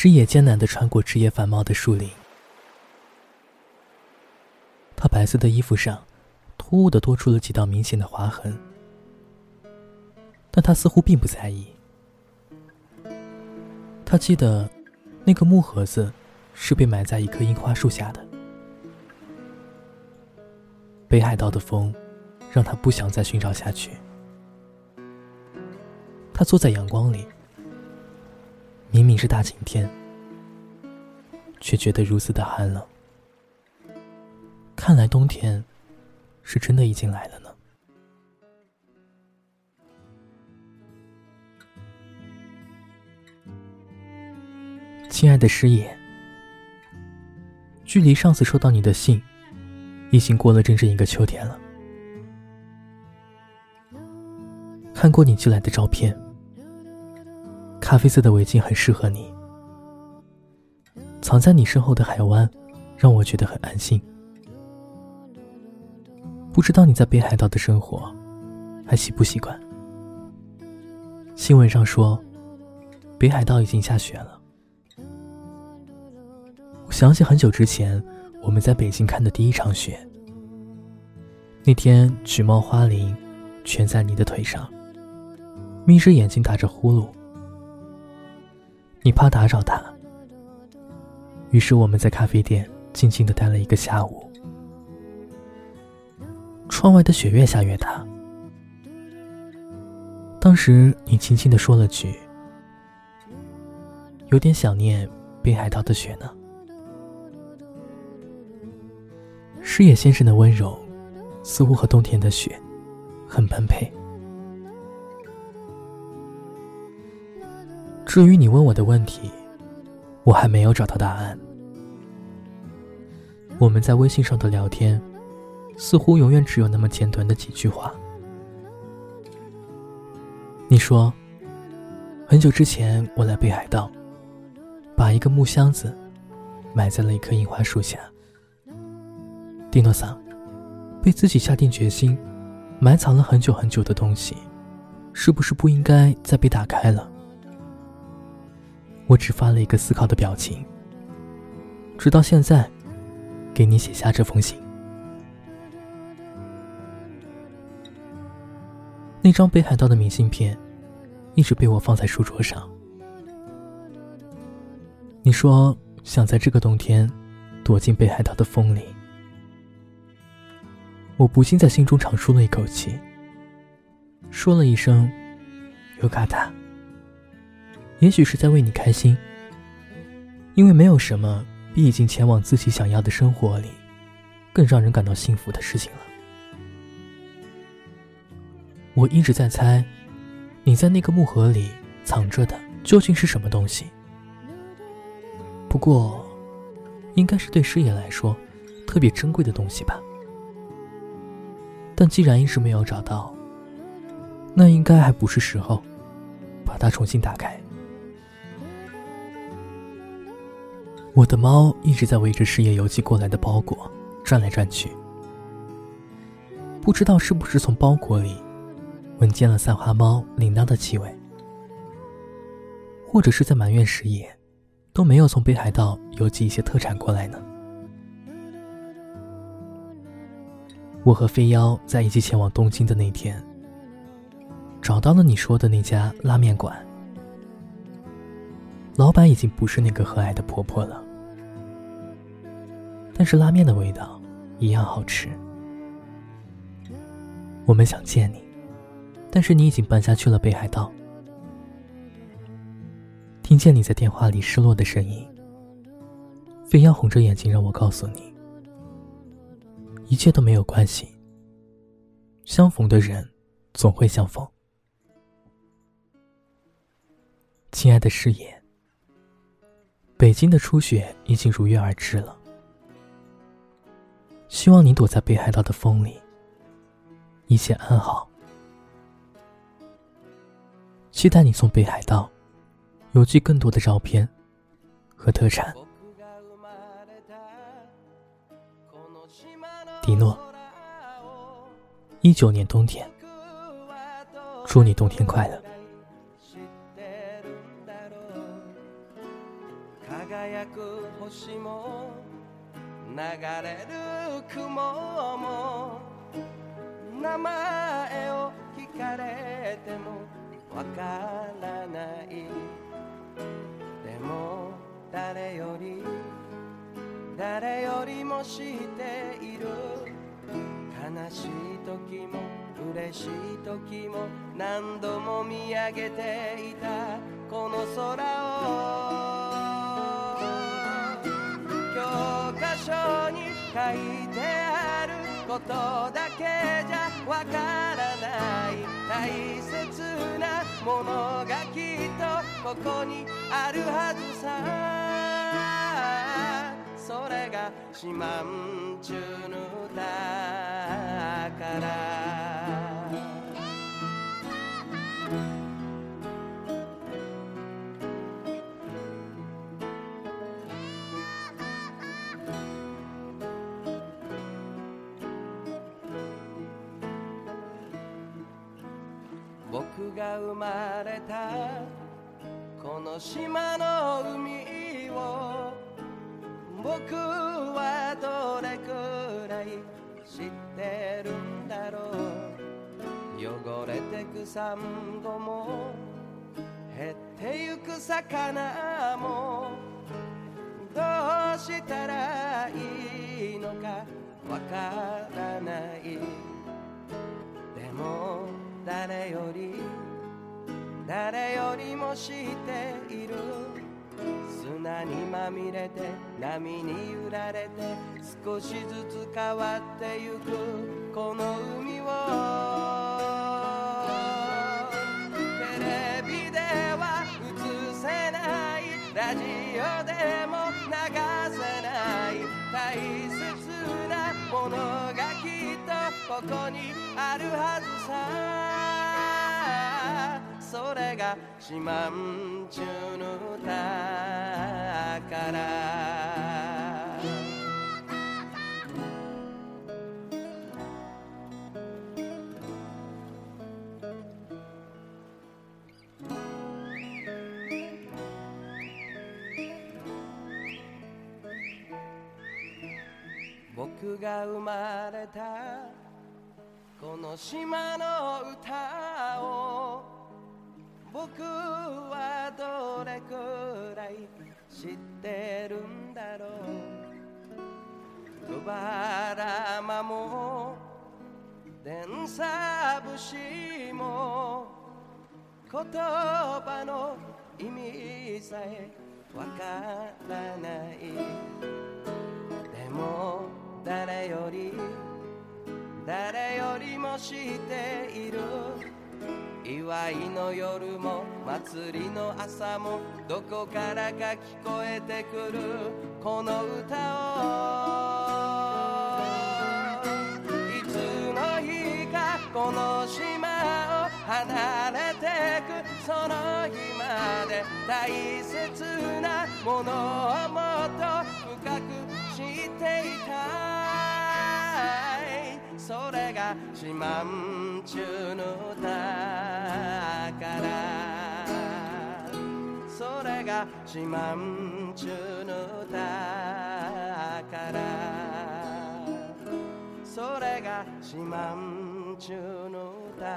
师也艰难的穿过枝叶繁茂的树林，他白色的衣服上突兀的多出了几道明显的划痕，但他似乎并不在意。他记得，那个木盒子是被埋在一棵樱花树下的。北海道的风让他不想再寻找下去。他坐在阳光里。明明是大晴天，却觉得如此的寒冷。看来冬天是真的已经来了呢。亲爱的师爷，距离上次收到你的信，已经过了整整一个秋天了。看过你寄来的照片。咖啡色的围巾很适合你，藏在你身后的海湾，让我觉得很安心。不知道你在北海道的生活还习不习惯？新闻上说北海道已经下雪了。我想起很久之前我们在北京看的第一场雪，那天橘猫花铃蜷在你的腿上，眯着眼睛打着呼噜。你怕打扰他，于是我们在咖啡店静静的待了一个下午。窗外的雪越下越大，当时你轻轻的说了句：“有点想念北海道的雪呢。”矢野先生的温柔，似乎和冬天的雪很般配。至于你问我的问题，我还没有找到答案。我们在微信上的聊天，似乎永远只有那么简短的几句话。你说，很久之前我来北海道，把一个木箱子埋在了一棵樱花树下。蒂诺桑，被自己下定决心埋藏了很久很久的东西，是不是不应该再被打开了？我只发了一个思考的表情，直到现在，给你写下这封信。那张北海道的明信片，一直被我放在书桌上。你说想在这个冬天，躲进北海道的风里，我不禁在心中长舒了一口气，说了一声“尤卡达”。也许是在为你开心，因为没有什么比已经前往自己想要的生活里，更让人感到幸福的事情了。我一直在猜，你在那个木盒里藏着的究竟是什么东西？不过，应该是对师爷来说特别珍贵的东西吧。但既然一直没有找到，那应该还不是时候，把它重新打开。我的猫一直在围着事野邮寄过来的包裹转来转去，不知道是不是从包裹里闻见了散花猫铃铛的气味，或者是在埋怨石野都没有从北海道邮寄一些特产过来呢？我和飞妖在一起前往东京的那天，找到了你说的那家拉面馆，老板已经不是那个和蔼的婆婆了。但是拉面的味道一样好吃。我们想见你，但是你已经搬家去了北海道。听见你在电话里失落的声音，非要红着眼睛让我告诉你，一切都没有关系。相逢的人总会相逢。亲爱的誓言，北京的初雪已经如约而至了。希望你躲在北海道的风里，一切安好。期待你从北海道邮寄更多的照片和特产。迪诺，一九年冬天，祝你冬天快乐。流れる雲も名前を聞かれてもわからないでも誰より誰よりも知っている悲しい時も嬉しい時も何度も見上げていたこの空を書に書いてあることだけじゃわからない大切なものがきっとここにあるはずさそれが四万十のだから僕が生まれたこの島の海を僕はどれくらい知ってるんだろう汚れてくサンゴも減ってゆく魚もどうしたらいいのかわからないでも誰より誰よりも知っている砂にまみれて波に揺られて少しずつ変わってゆくこの海をテレビでは映せないラジオでも流せない大切なものがきっとここにあるはずさそれが島ん中の歌から」僕が生まれたこの島の歌を僕はどれくらい知ってるんだろうばらまも電車も言葉の意味さえわからないでも誰より誰よりも知っている祝いの夜も祭りの朝もどこからか聞こえてくるこの歌をいつの日かこの島を離れてくその日まで大切なものをもっと深く知っていたいそれが島ん自慢中の宝それが自慢中の宝